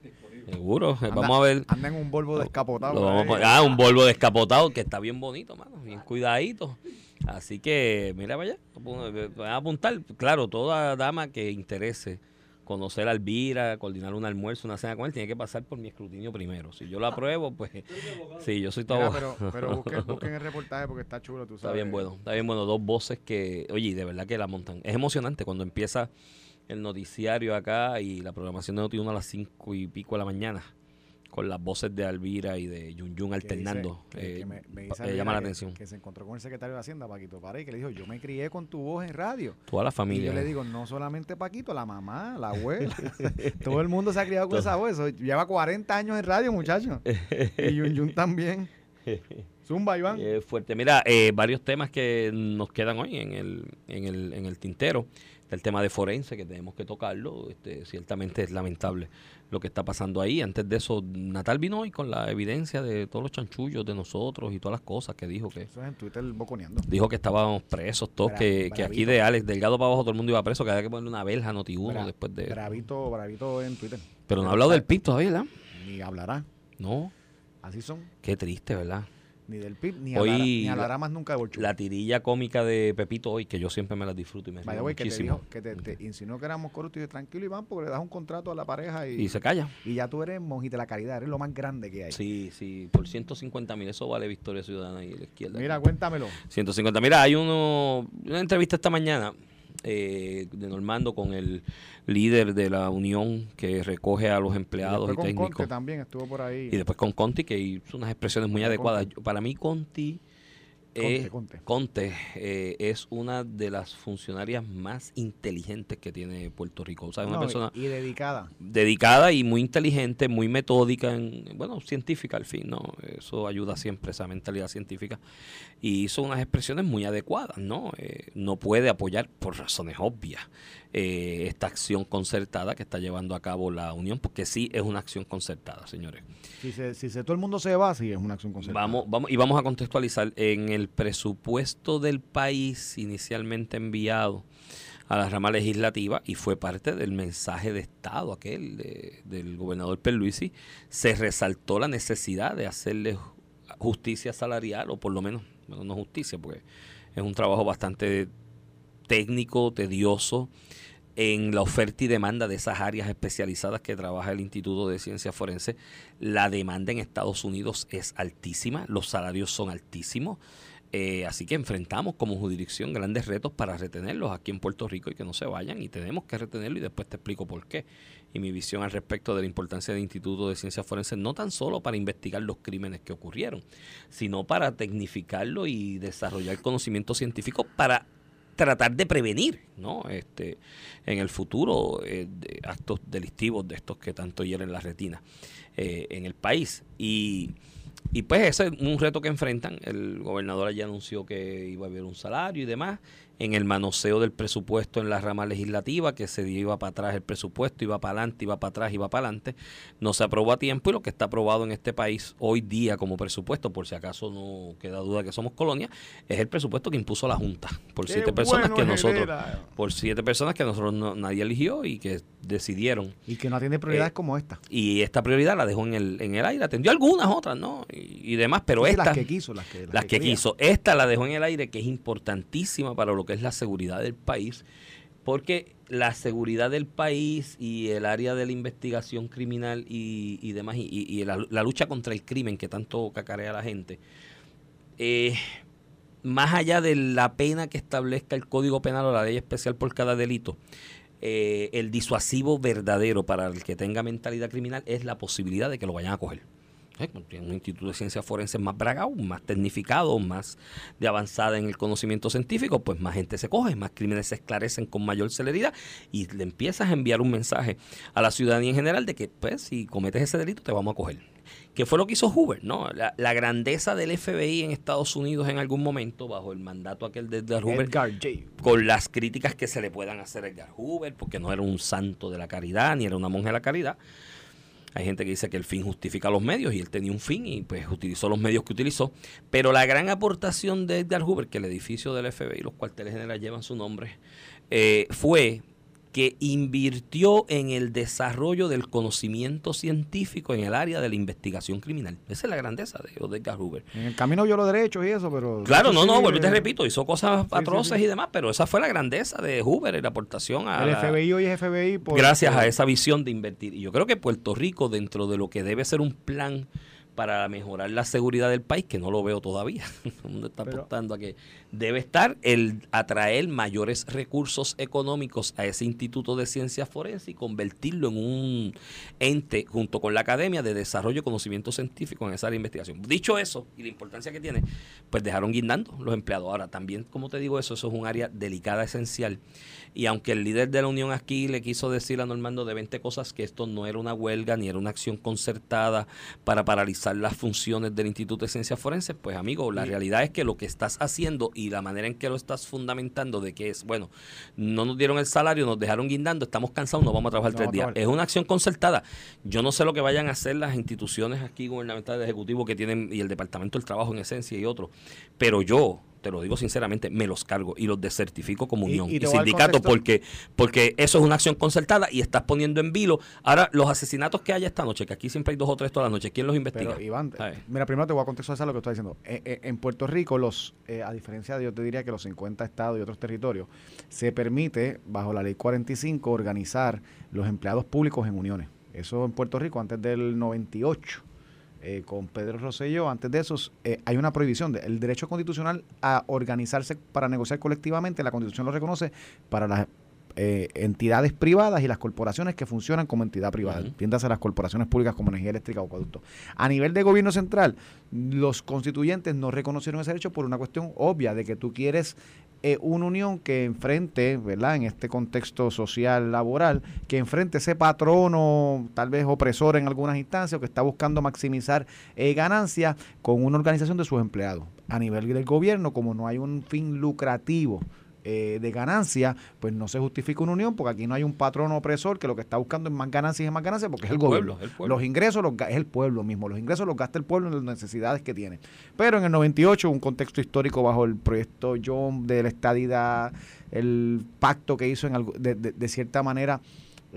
Seguro. Anda- Vamos a ver. Anda en un Volvo descapotado. Vamos ah, un Volvo descapotado que está bien bonito, mano, bien cuidadito. Así que, mira, vaya, voy a apuntar. Claro, toda dama que interese conocer a Alvira, coordinar un almuerzo, una cena con él, tiene que pasar por mi escrutinio primero. Si yo lo apruebo, pues sí, yo soy todo. Mira, pero, pero busquen, busquen el reportaje porque está chulo, tú sabes. Está bien bueno, está bien bueno. Dos voces que, oye, de verdad que la montan. Es emocionante cuando empieza el noticiario acá y la programación de Noti1 a las cinco y pico de la mañana con las voces de Alvira y de Yun Yun alternando. dice- que- eh, que me- me eh, llama la que- atención. Que se encontró con el secretario de Hacienda, Paquito Pared, que le dijo, yo me crié con tu voz en radio. Toda la Y familia. yo le digo, no solamente Paquito, la mamá, la abuela. Todo el mundo se ha criado con esa voz. Eso lleva 40 años en radio, muchacho. Y Yun Yun también. Zumba, Iván. Eh, fuerte. Mira, eh, varios temas que nos quedan hoy en el, en el, en el tintero. Está el tema de forense, que tenemos que tocarlo. Este, ciertamente es lamentable lo que está pasando ahí. Antes de eso, Natal vino hoy con la evidencia de todos los chanchullos de nosotros y todas las cosas que dijo que Eso es en Twitter boconeando. dijo que estábamos presos todos, Bra- que, que aquí de Alex Delgado para abajo todo el mundo iba preso, que había que ponerle una verja a Noti uno Bra- después de... Bravito, bravito en Twitter. Pero no ha hablado del PIB todavía, ¿verdad? Ni hablará. No, Así son. qué triste, ¿verdad? Ni del PIB, ni, Hoy hablará, ni la- hablará más nunca de Bolchu. La tirilla cómica de Pepito hoy, que yo siempre me las disfruto y me río way, que te dijo, que te, te insinuó que éramos corruptos y yo, tranquilo, Iván, porque le das un contrato a la pareja y, Y se calla. y ya tú eres monjita de la caridad, eres lo más grande que hay. Sí, sí, por 150 mil, eso vale Victoria Ciudadana y la izquierda. Mira, cuéntamelo. 150. Mira, hay uno, una entrevista esta mañana eh, de Normando con el líder de la unión que recoge a los empleados y, con técnicos. Conte también estuvo por ahí. Y después con Conti, que hizo unas expresiones muy adecuadas. Yo- Para mí, Conti, Conte, Conte. Conte, eh, es una de las funcionarias más inteligentes que tiene Puerto Rico. O sea, una y- persona y, dedicada. dedicada y muy inteligente, muy metódica, en, bueno, científica al fin, ¿no? Eso ayuda siempre, esa mentalidad científica. Y hizo unas expresiones muy adecuadas, ¿no? Eh, no puede apoyar, por razones obvias, eh, esta acción concertada que está llevando a cabo la Unión, porque sí es una acción concertada, señores. Si, se, si se, todo el mundo se va, sí, es una acción concertada. Vamos, vamos, y vamos a contextualizar. En el presupuesto del país inicialmente enviado a la rama legislativa y fue parte del mensaje de Estado aquel de- del gobernador Perluisi, se resaltó la necesidad de hacerle ju- justicia salarial, o por lo menos, bueno, no justicia, porque es un trabajo bastante técnico, tedioso, en la oferta y demanda de esas áreas especializadas que trabaja el Instituto de Ciencias Forenses. La demanda en Estados Unidos es altísima, los salarios son altísimos. eh, así que enfrentamos como jurisdicción grandes retos para retenerlos aquí en Puerto Rico y que no se vayan. Y tenemos que retenerlo y después te explico por qué. Y mi visión al respecto de la importancia del Instituto de Ciencias Forenses, no tan solo para investigar los crímenes que ocurrieron, sino para tecnificarlo y desarrollar conocimiento científico para tratar de prevenir, ¿no? Este, en el futuro eh, actos delictivos de estos que tanto hieren la retina eh, en el país. Y, y pues ese es un reto que enfrentan. El gobernador allí anunció que iba a haber un salario y demás. En el manoseo del presupuesto en la rama legislativa, que se iba para atrás el presupuesto, iba para adelante, iba para atrás, iba para adelante. No se aprobó a tiempo y lo que está aprobado en este país hoy día como presupuesto, por si acaso no queda duda que somos colonia, es el presupuesto que impuso la Junta por Qué siete personas bueno que nosotros, por siete personas que nosotros no- nadie eligió y que decidieron Y que no atiende prioridades Eh, como esta. y esta prioridad la dejó en el, en el aire, atendió algunas otras, ¿no? Y, y demás, pero Sí, esta, las que quiso, las que, las que quiso, esta la dejó en el aire, que es importantísima para lo que es la seguridad del país, porque la seguridad del país y el área de la investigación criminal y, demás, y, la, lucha contra el crimen que tanto cacarea la gente, eh, más allá de la pena que establezca el Código Penal o la ley especial por cada delito, eh, el disuasivo verdadero para el que tenga mentalidad criminal es la posibilidad de que lo vayan a coger. Tiene un instituto de ciencias forenses más bragado, más tecnificado, más de avanzada en el conocimiento científico, pues más gente se coge, más crímenes se esclarecen con mayor celeridad y le empiezas a enviar un mensaje a la ciudadanía en general de que, pues, si cometes ese delito, te vamos a coger. ¿Qué fue lo que hizo Hoover? ¿no? La, la grandeza del FBI en Estados Unidos en algún momento, bajo el mandato aquel de Edgar Hoover, Edgar J. con las críticas que se le puedan hacer a Edgar Hoover, porque no era un santo de la caridad, ni era una monja de la caridad. Hay gente que dice que el fin justifica los medios y él tenía un fin y pues utilizó los medios que utilizó. Pero la gran aportación de Edgar Hoover, que el edificio del FBI y los cuarteles generales llevan su nombre, eh, fue que invirtió en el desarrollo del conocimiento científico en el área de la investigación criminal. Esa es la grandeza de, Edgar Hoover. En el camino vio los derechos y eso, pero... Claro, no, no, vuelvo y te eh, repito, hizo cosas sí, atroces sí. y demás, pero esa fue la grandeza de Hoover y la aportación a El FBI hoy es FBI por... gracias a esa visión de invertir. Y yo creo que Puerto Rico, dentro de lo que debe ser un plan para mejorar la seguridad del país, que no lo veo todavía, el mundo está Pero- apostando a que debe estar el atraer mayores recursos económicos a ese Instituto de Ciencias Forenses y convertirlo en un ente junto con la Academia de Desarrollo y Conocimiento Científico en esa área de investigación. Dicho eso, y la importancia que tiene, pues dejaron guindando los empleados. Ahora, también, como te digo eso, eso es un área delicada, esencial. Y aunque el líder de la Unión aquí le quiso decir a Normando de 20 cosas que esto no era una huelga ni era una acción concertada para paralizar las funciones del Instituto de Ciencias Forenses, pues amigo, la realidad es que lo que estás haciendo y la manera en que lo estás fundamentando de que es, bueno, no nos dieron el salario, nos dejaron guindando, estamos cansados, no vamos a trabajar No tres días. Es una acción concertada. Yo no sé lo que vayan a hacer las instituciones aquí gubernamentales de ejecutivo que tienen y el Departamento del Trabajo en esencia y otros, pero yo te lo digo sinceramente, me los cargo y los desertifico como unión y sindicato porque porque eso es una acción concertada y estás poniendo en vilo. Ahora, los asesinatos que haya esta noche, que aquí siempre hay dos o tres todas las noches, ¿quién los investiga? Pero, Iván, mira, primero te voy a contextualizar lo que estás diciendo. Eh, eh, en Puerto Rico, los eh, a diferencia de, yo te diría que los 50 estados y otros territorios, se permite, bajo la ley 45, organizar los empleados públicos en uniones. Eso en Puerto Rico, antes del 98, eh, con Pedro Rosselló, antes de esos, eh, hay una prohibición. de- el derecho constitucional a organizarse para negociar colectivamente, la Constitución lo reconoce para las eh, entidades privadas y las corporaciones que funcionan como entidad privada. Ujú. Entiéndase las corporaciones públicas como energía eléctrica o acueducto. A nivel de gobierno central, los constituyentes no reconocieron ese derecho por una cuestión obvia de que tú quieres eh, una unión que enfrente, ¿verdad? En este contexto social, laboral, que enfrente ese patrono, tal vez opresor en algunas instancias, o que está buscando maximizar eh, ganancias con una organización de sus empleados. A nivel del gobierno, como no hay un fin lucrativo eh, de ganancia, pues no se justifica una unión porque aquí no hay un patrón opresor que lo que está buscando es más ganancias y más ganancias porque es el, El gobierno. pueblo, el pueblo. Los ingresos los, es el pueblo mismo, los ingresos los gasta el pueblo en las necesidades que tiene. Pero en el 98, un contexto histórico bajo el proyecto John de la estadidad, el pacto que hizo en algo- de, de- de cierta manera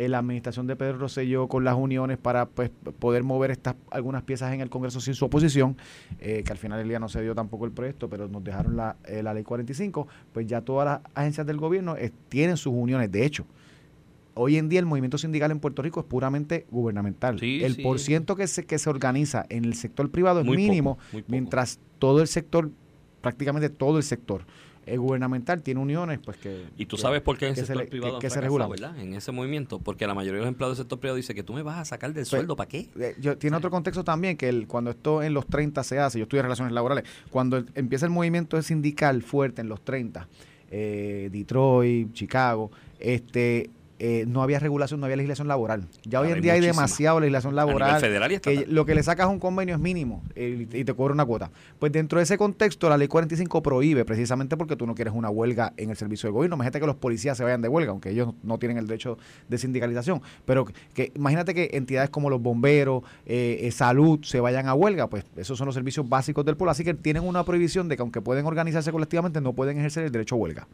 eh, la administración de Pedro Rosselló con las uniones para pues, poder mover estas algunas piezas en el Congreso sin su oposición, eh, que al final del día no se dio tampoco el proyecto, pero nos dejaron la, eh, la ley 45, pues ya todas las agencias del gobierno eh, tienen sus uniones. De hecho, hoy en día el movimiento sindical en Puerto Rico es puramente gubernamental. Sí, el sí. por ciento que se, que se organiza en el sector privado es Muy mínimo, poco. mientras todo el sector, prácticamente todo el sector eh, gubernamental tiene uniones, pues que... Y tú que- sabes por qué el se sector privado que- se regula. ¿verdad? En ese movimiento, porque la mayoría de los empleados del sector privado dice que tú me vas a sacar del Pues, sueldo, ¿para qué? Eh, yo, tiene otro contexto también, que el, cuando esto en los 30 se hace, yo estudié relaciones laborales, cuando el- empieza el movimiento sindical fuerte en los 30, eh, Detroit, Chicago, este, eh, no había regulación, no había legislación laboral. Ya Ahora hoy hay en día hay muchísima. demasiada legislación laboral. federal y que lo que le sacas a un convenio es mínimo eh, y te cobra una cuota. Pues dentro de ese contexto, la ley 45 prohíbe, precisamente porque tú no quieres una huelga en el servicio del gobierno. Imagínate que los policías se vayan de huelga, aunque ellos no tienen el derecho de sindicalización. Pero que, que imagínate que entidades como los bomberos, eh, eh, salud, se vayan a huelga, pues esos son los servicios básicos del pueblo. Así que tienen una prohibición de que aunque pueden organizarse colectivamente, no pueden ejercer el derecho a huelga.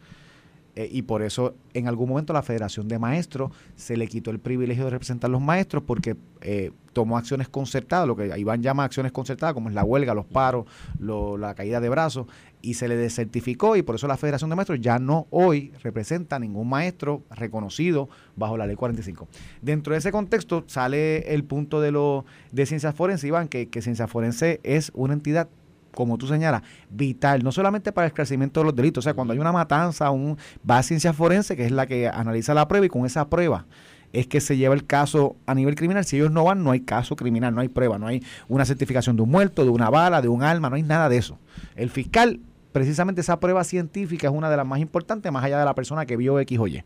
Eh, y por eso en algún momento la Federación de Maestros se le quitó el privilegio de representar a los maestros porque eh, tomó acciones concertadas, lo que Iván llama acciones concertadas, como es la huelga, los paros, lo- la caída de brazos, y se le desertificó y por eso la Federación de Maestros ya no hoy representa a ningún maestro reconocido bajo la ley 45. Dentro de ese contexto sale el punto de, lo, de ciencias forenses, Iván, que, que ciencias forense es una entidad como tú señalas, vital, no solamente para el esclarecimiento de los delitos, o sea, cuando hay una matanza, un, va a ciencia forense, que es la que analiza la prueba, y con esa prueba es que se lleva el caso a nivel criminal. Si ellos no van, no hay caso criminal, no hay prueba, no hay una certificación de un muerto, de una bala, de un alma, no hay nada de eso. El fiscal, precisamente esa prueba científica es una de las más importantes, más allá de la persona que vio X o Y.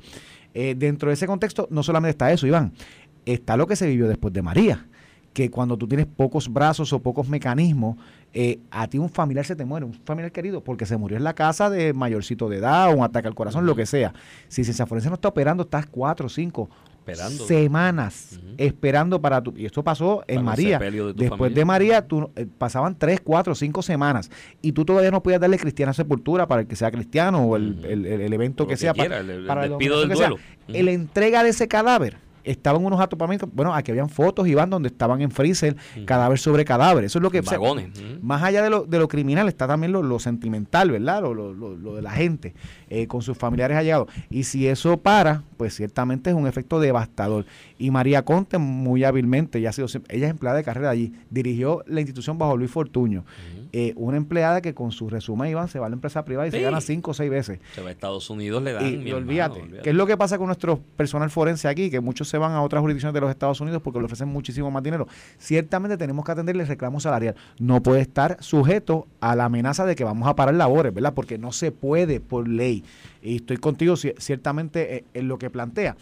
Eh, dentro de ese contexto, no solamente está eso, Iván, está lo que se vivió después de María que cuando tú tienes pocos brazos o pocos mecanismos, eh, a ti un familiar se te muere, un familiar querido, porque se murió en la casa de mayorcito de edad, un ataque al corazón, lo que sea. Si Ciencia Forense no está operando, estás cuatro, cinco Esperando. semanas esperando para tu... Y esto pasó en Para María. de Después familia. de María, tú, eh, pasaban tres, cuatro, cinco semanas y tú todavía no podías darle cristiana sepultura para el que sea cristiano o el, el- el- el evento que, que sea pa- quiera, el- el para despido del duelo. sea. La entrega de ese cadáver estaban unos atopamientos, bueno, aquí habían fotos, Iván, donde estaban en freezer, cadáver sobre cadáver. Eso es lo que... o sea, más allá de lo, de lo criminal está también lo, lo sentimental, ¿verdad? Lo, lo- lo- lo de la gente eh, con sus familiares allegados. Y si eso para, pues ciertamente es un efecto devastador. Y María Conte, muy hábilmente, ella, ha sido, ella es empleada de carrera allí, dirigió la institución bajo Luis Fortuño. Eh, una empleada que con su resumen, Iván, se va a la empresa privada y se gana cinco o seis veces. Se va a Estados Unidos, le dan. Y, y olvídate, olvídate. ¿qué es lo que pasa con nuestro personal forense aquí? Que muchos se van a otras jurisdicciones de los Estados Unidos porque le ofrecen muchísimo más dinero. Ciertamente tenemos que atenderle el reclamo salarial. No puede estar sujeto a la amenaza de que vamos a parar labores, ¿verdad? Porque no se puede por ley. Y estoy contigo ci- ciertamente eh, en lo que plantea.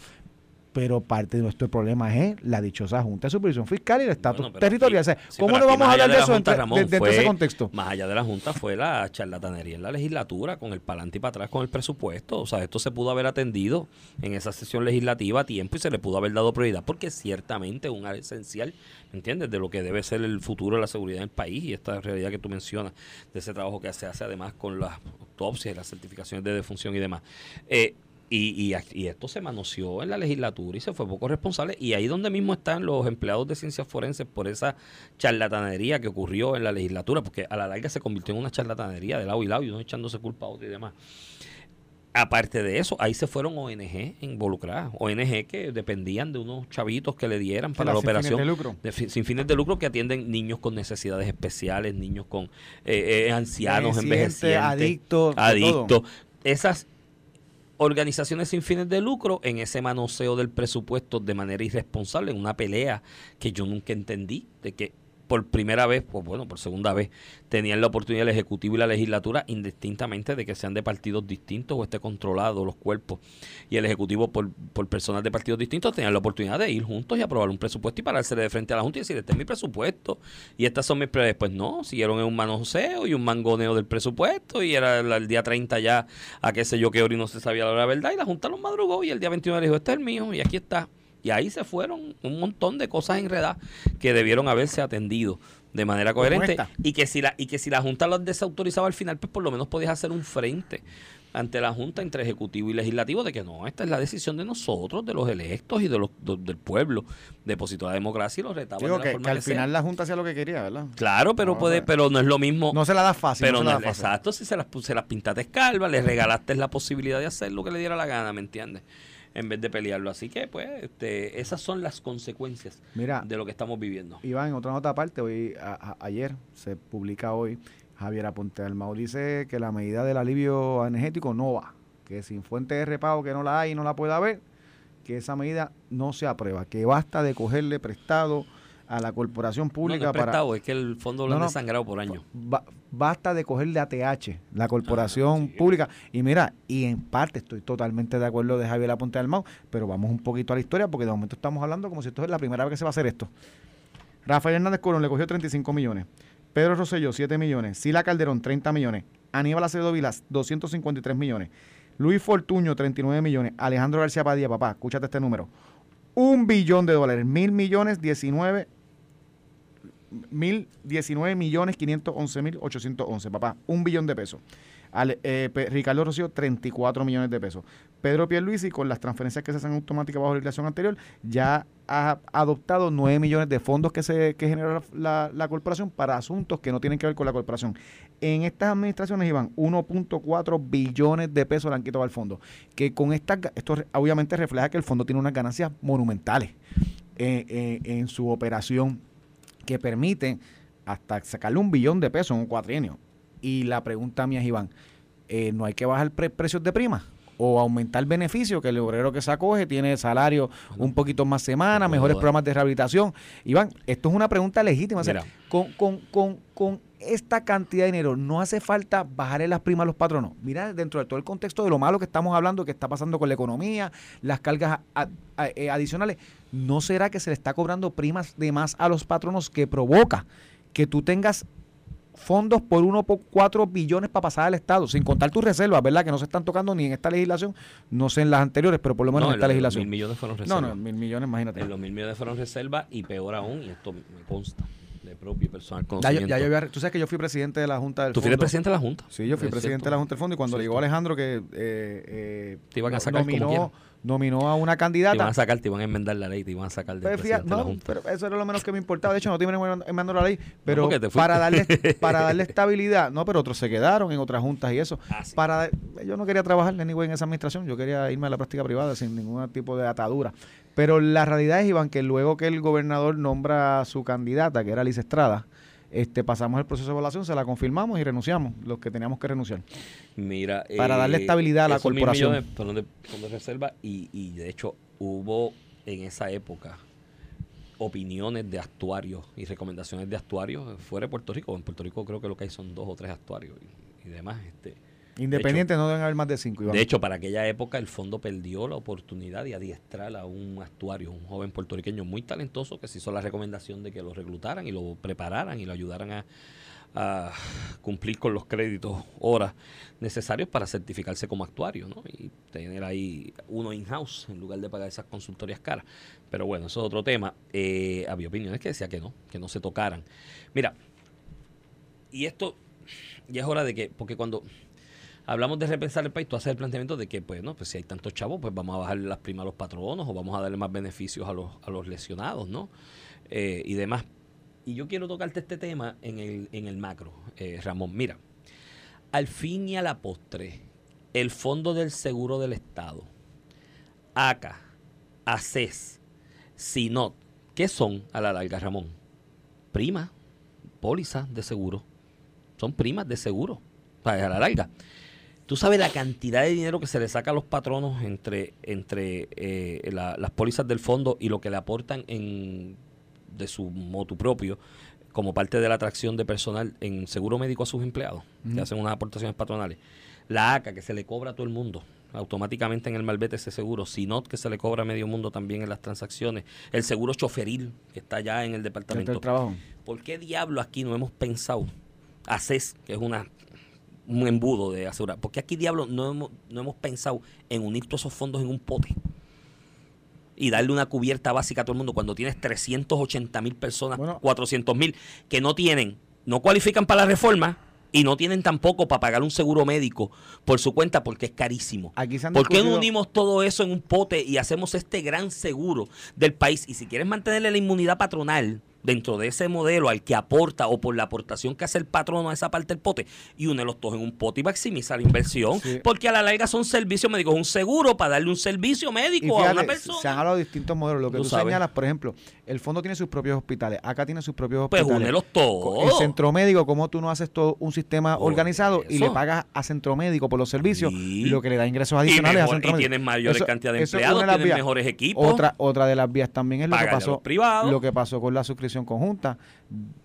Pero parte de nuestro problema es la dichosa Junta de Supervisión Fiscal y el estatus Bueno, territorial. aquí- O sea, sí, ¿Cómo no vamos a hablar de eso Junta, entre- Ramón, de- ese contexto? Más allá de la Junta fue la charlatanería en la legislatura con el palante y para atrás con el presupuesto. O sea, esto se pudo haber atendido en esa sesión legislativa a tiempo y se le pudo haber dado prioridad porque ciertamente es un área esencial, ¿me entiendes? De lo que debe ser el futuro de la seguridad del país y esta realidad que tú mencionas, de ese trabajo que se hace además con las autopsias y las certificaciones de defunción y demás. Eh, y, y, esto se manoseó en la legislatura y se fue poco responsable. Y ahí donde mismo están los empleados de ciencias forenses por esa charlatanería que ocurrió en la legislatura, porque a la larga se convirtió en una charlatanería de lado y lado y uno echándose culpa a otro y demás. Aparte de eso, ahí se fueron ONG involucradas, ONG que dependían de unos chavitos que le dieran para la Sin fines operación de lucro. de fi- sin fines de lucro que atienden niños con necesidades especiales, niños con eh, eh, ancianos, Envejecientes, adictos, adictos. Esas organizaciones sin fines de lucro en ese manoseo del presupuesto de manera irresponsable, en una pelea que yo nunca entendí, de que por primera vez, o bueno, por segunda vez, tenían la oportunidad el Ejecutivo y la Legislatura, indistintamente de que sean de partidos distintos o esté controlado los cuerpos, y el Ejecutivo por, por personas de partidos distintos, tenían la oportunidad de ir juntos y aprobar un presupuesto y pararse de frente a la Junta y decir, este es mi presupuesto, y estas son mis. Pues no, siguieron en un manoseo y un mangoneo del presupuesto, y era el, día 30 ya, a qué sé yo qué hora y no se sabía la verdad, y la Junta los madrugó, y el día 21 le dijo, este es mío, y aquí está. Y ahí se fueron un montón de cosas enredadas que debieron haberse atendido de manera coherente y que si la y que si la junta los desautorizaba al final pues por lo menos podías hacer un frente ante la junta entre ejecutivo y legislativo de que no esta es la decisión de nosotros de los electos y de los de- del pueblo depositó la democracia y los retaba Digo de la que, forma que al que sea. final la Junta hacía lo que quería, ¿verdad? claro pero No, puede no. pero no es lo mismo No se la da fácil. pero no es- fácil. exacto si se las se las pintaste calva le regalaste la posibilidad de hacer lo que le diera la gana me entiendes en vez de pelearlo. Así que pues este, esas son las consecuencias Mira, de lo que estamos viviendo. Iván, en otra nota aparte, hoy, a- a- ayer se publica hoy, Javier Aponte Almao dice que la medida del alivio energético no va, que sin fuente de repago que no la hay y no la puede haber, que esa medida no se aprueba, que basta de cogerle prestado a la corporación No, no pública es para... es que el fondo lo No, han no. desangrado por año. Ba- basta de cogerle ATH, la corporación Ah, sí. pública. Y mira, y en parte estoy totalmente de acuerdo de Javier Aponte del Mau, pero vamos un poquito a la historia porque de momento estamos hablando como si esto es la primera vez que se va a hacer esto. Rafael Hernández Colón le cogió 35 millones. Pedro Rosselló, 7 millones. Sila Calderón, 30 millones. Aníbal Acevedo Vilas, 253 millones. Luis Fortuño, 39 millones. Alejandro García Padilla, papá, escúchate este número. Un billón de dólares, mil millones, 19 mil 19 millones 511 mil 811, papá, un billón de pesos. Ale- eh, Ricardo Rocío, 34 millones de pesos. Pedro Pierluisi, con las transferencias que se hacen automáticas bajo legislación anterior, ya ha adoptado 9 millones de fondos que se que genera la, la corporación para asuntos que no tienen que ver con la corporación. En estas administraciones iban 1.4 billones de pesos le han quitado al fondo. Que con estas, esto obviamente refleja que el fondo tiene unas ganancias monumentales eh, eh, en su operación que permiten hasta sacarle un billón de pesos en un cuatrienio. Y la pregunta mía es, Iván, eh, ¿no hay que bajar pre- precios de prima? ¿O aumentar beneficio que el obrero que se acoge tiene salario un poquito más semana, mejores programas de rehabilitación? Iván, esto es una pregunta legítima. o sea, con, con, con, con esta cantidad de dinero, ¿no hace falta bajarle las primas a los patronos? Mira, dentro de todo el contexto de lo malo que estamos hablando, que está pasando con la economía, las cargas eh, adicionales, ¿no será que se le está cobrando primas de más a los patronos que provoca que tú tengas fondos por 1.4 billones para pasar al Estado, sin contar tus reservas, ¿verdad? Que no se están tocando ni en esta legislación, no sé en las anteriores, pero por lo menos No, en esta los legislación. mil millones fueron No, reservas. no, mil millones, imagínate. En los mil millones fueron reservas y peor aún, y esto me consta de propio personal Ya conocimiento. ya yo había- tú sabes que yo fui presidente de la Junta del Tú fuiste Fondo. presidente de la Junta. Sí, yo fui Es presidente cierto. de la Junta del Fondo y cuando Cierto. llegó Alejandro que eh, eh, Te iban a no- sacar nominó, nominó a una Te candidata. iban a sacar, te iban a enmendar la ley, te iban a sacar del Pero fíjate, presidente de la no, Junta. pero eso era lo menos que me importaba. De hecho, no te iban enmendando la ley, pero te fuiste. para darle para darle estabilidad, no, pero otros se quedaron en otras juntas y eso. Ah, sí. Para yo no quería trabajar anyway, en esa administración, yo quería irme a la práctica privada sin ningún tipo de atadura. Pero la realidad es, Iván, que luego que el gobernador nombra a su candidata, que era Liz Estrada, este, pasamos el proceso de evaluación, se la confirmamos y renunciamos, los que teníamos que renunciar. Mira, Para darle estabilidad a la corporación. millones de reserva y, y de hecho hubo en esa época opiniones de actuarios y recomendaciones de actuarios fuera de Puerto Rico. En Puerto Rico creo que lo que hay son dos o tres actuarios y, y demás. Este, Independiente no deben haber más de cinco, Iván. de hecho, para aquella época el fondo perdió la oportunidad de adiestrar a un actuario, un joven puertorriqueño muy talentoso que se hizo la recomendación de que lo reclutaran y lo prepararan y lo ayudaran a, cumplir con los créditos, horas necesarios para certificarse como actuario, ¿no? Y tener ahí uno in-house en lugar de pagar esas consultorías caras. Pero bueno, eso es otro tema. Eh, había opiniones que decían que no, que no se tocaran. Mira, y esto ya es hora de que, porque cuando hablamos de repensar el país, tú haces el planteamiento de que, pues, no, pues si hay tantos chavos, pues vamos a bajarle las primas a los patronos o vamos a darle más beneficios a los, a los lesionados, ¿no? Eh, y demás. Y yo quiero tocarte este tema en el, en el macro, eh, Ramón. Mira, al fin y a la postre, el Fondo del Seguro del Estado, ACA, ACES, SINOT, ¿qué son a la larga, Ramón? Primas, pólizas de seguro. Son primas de seguro, a la larga. Tú sabes la cantidad de dinero que se le saca a los patronos entre, entre eh, la- las pólizas del fondo y lo que le aportan en, de su motu propio como parte de la atracción de personal en seguro médico a sus empleados, que hacen unas aportaciones patronales. La ACA, que se le cobra a todo el mundo automáticamente en el malvete ese seguro. SINOT, que se le cobra a medio mundo también en las transacciones. El seguro choferil, que está ya en el departamento. del trabajo. ¿Por qué diablo aquí no hemos pensado, ACES, que es una un embudo de asegurar, ¿por qué aquí diablo no hemos, no hemos pensado en unir todos esos fondos en un pote? Y darle una cubierta básica a todo el mundo cuando tienes 380 mil personas, Bueno. 400 mil, que no tienen, no cualifican para la reforma y no tienen tampoco para pagar un seguro médico por su cuenta porque es carísimo. Aquí se han ¿Por qué no unimos todo eso en un pote y hacemos este gran seguro del país? Y si quieres mantenerle la inmunidad patronal dentro de ese modelo al que aporta o por la aportación que hace el patrono a esa parte del pote y une los dos en un pote y maximizar la inversión, Sí. porque a la larga son servicios médicos, un seguro para darle un servicio médico a una persona. se han hablado de distintos modelos. Lo que Tú tú, señalas, por ejemplo, el fondo tiene sus propios hospitales, acá tiene sus propios pues hospitales. El todos. centro médico, como tú no haces todo un sistema Por organizado y le pagas a centro médico por los servicios Sí. y lo que le da ingresos y, adicionales mejor- a centro y médico. tienen mayores Eso- cantidad de empleados, de vías. mejores equipos. Otra, otra de las vías también es lo que Págale pasó, lo que pasó con la suscripción conjunta,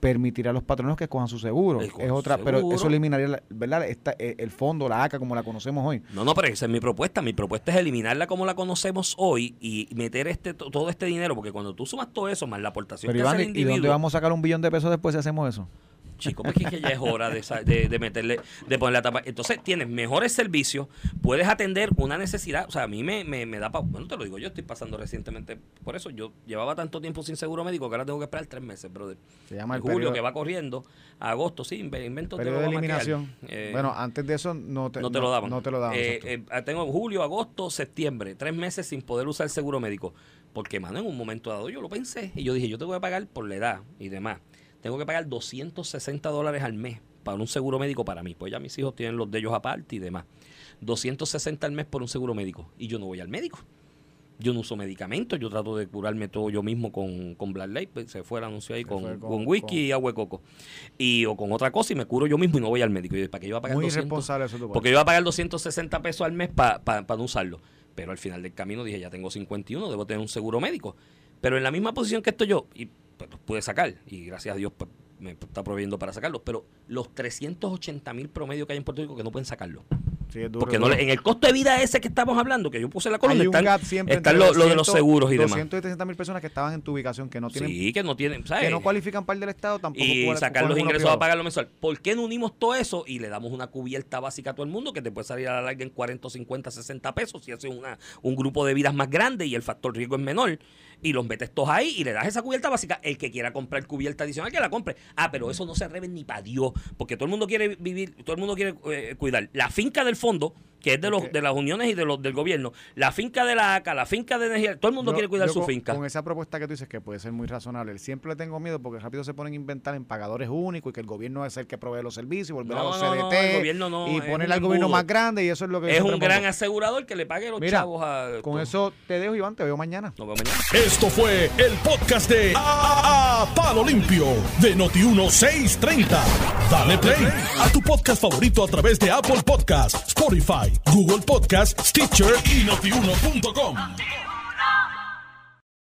permitirá a los patronos que escojan su seguro. Es otra, pero eso eliminaría, la- ¿verdad? Esta, eh, el fondo, la ACA, como la conocemos hoy. No, no, pero esa es mi propuesta. Mi propuesta es eliminarla como la conocemos hoy y meter este to- todo este dinero, porque cuando tú sumas todo eso más la aportación Pero que Iván, hace ¿y el y dónde individuo, vamos a sacar un billón de pesos después si hacemos eso? Chico, pues es que ya es hora de, de, de meterle, de poner la tapa. Entonces tienes mejores servicios, puedes atender una necesidad. O sea, a mí me, me, me da pa- Bueno, te lo digo, yo estoy pasando recientemente por eso. Yo llevaba tanto tiempo sin seguro médico que ahora tengo que esperar tres meses, brother. Se llama el julio periodo, que va corriendo, agosto, sí, inve- invento te lo de voy a eliminación. Eh, bueno, antes de eso no te, no te lo daban. No te lo daban. Eh, eh, tengo julio, agosto, septiembre, tres meses sin poder usar seguro médico. Porque, mano, en un momento dado yo lo pensé y yo dije, yo tengo que pagar por la edad y demás. Tengo que pagar 260 dólares al mes para un seguro médico para mí. Pues ya mis hijos tienen los de ellos aparte y demás. 260 al mes por un seguro médico. Y yo no voy al médico. Yo no uso medicamentos, yo trato de curarme todo yo mismo con, con Black Light, pues, se fue el anuncio ahí con, con- con whisky con- y agua de coco. Y o con otra cosa y me curo yo mismo y no voy al médico. Y ¿para qué yo voy a pagar Muy 200? irresponsable eso tu Porque yo iba a pagar 260 pesos al mes para no usarlo. Pero al final del camino dije, ya tengo 51, debo tener un seguro médico. Pero en la misma posición que estoy yo, y pues, los pude sacar, y gracias a Dios pues, me está proveyendo para sacarlos, pero los 380 mil promedios que hay en Puerto Rico que no pueden sacarlo. Sí, es duro, Porque no en el costo de vida ese que estamos hablando, que yo puse la columna, están, están lo, lo de los 200, seguros y demás. 260 mil personas que estaban en tu ubicación, que no tienen, Sí, que no tienen, ¿sabes? que no cualifican para el del Estado, tampoco y cual- sacar los ingresos a pagarlo mensual. ¿Por qué no unimos todo eso y le damos una cubierta básica a todo el mundo que te puede salir a la larga en 40, 50, 60 pesos si haces una, un grupo de vidas más grande y el factor riesgo es menor? Y los metes todos ahí y le das esa cubierta básica. El que quiera comprar cubierta adicional, que la compre. Ah, pero eso no se reve ni para Dios, porque todo el mundo quiere vivir, todo el mundo quiere eh, cuidar. La finca del fondo, que es de, los, de las uniones y de los del gobierno, la finca de la ACA, la finca de energía, todo el mundo Yo- quiere cuidar su con, finca. Con esa propuesta que tú dices que puede ser muy razonable, siempre le tengo miedo porque rápido se ponen a inventar en pagadores únicos y que el gobierno es el que provee los servicios, volver a No, los no, no, CDT el gobierno no, y poner al gobierno más grande y eso es lo que yo es un gran pongo. asegurador que le pague los Mira, chavos a... Con todo. eso te dejo, Iván, te veo mañana. Nos vemos mañana. Esto fue el podcast de A, A- Palo Limpio de Noti1630. Dale play a tu podcast favorito a través de Apple Podcasts, Spotify, Google Podcasts, Stitcher y notiuno.com.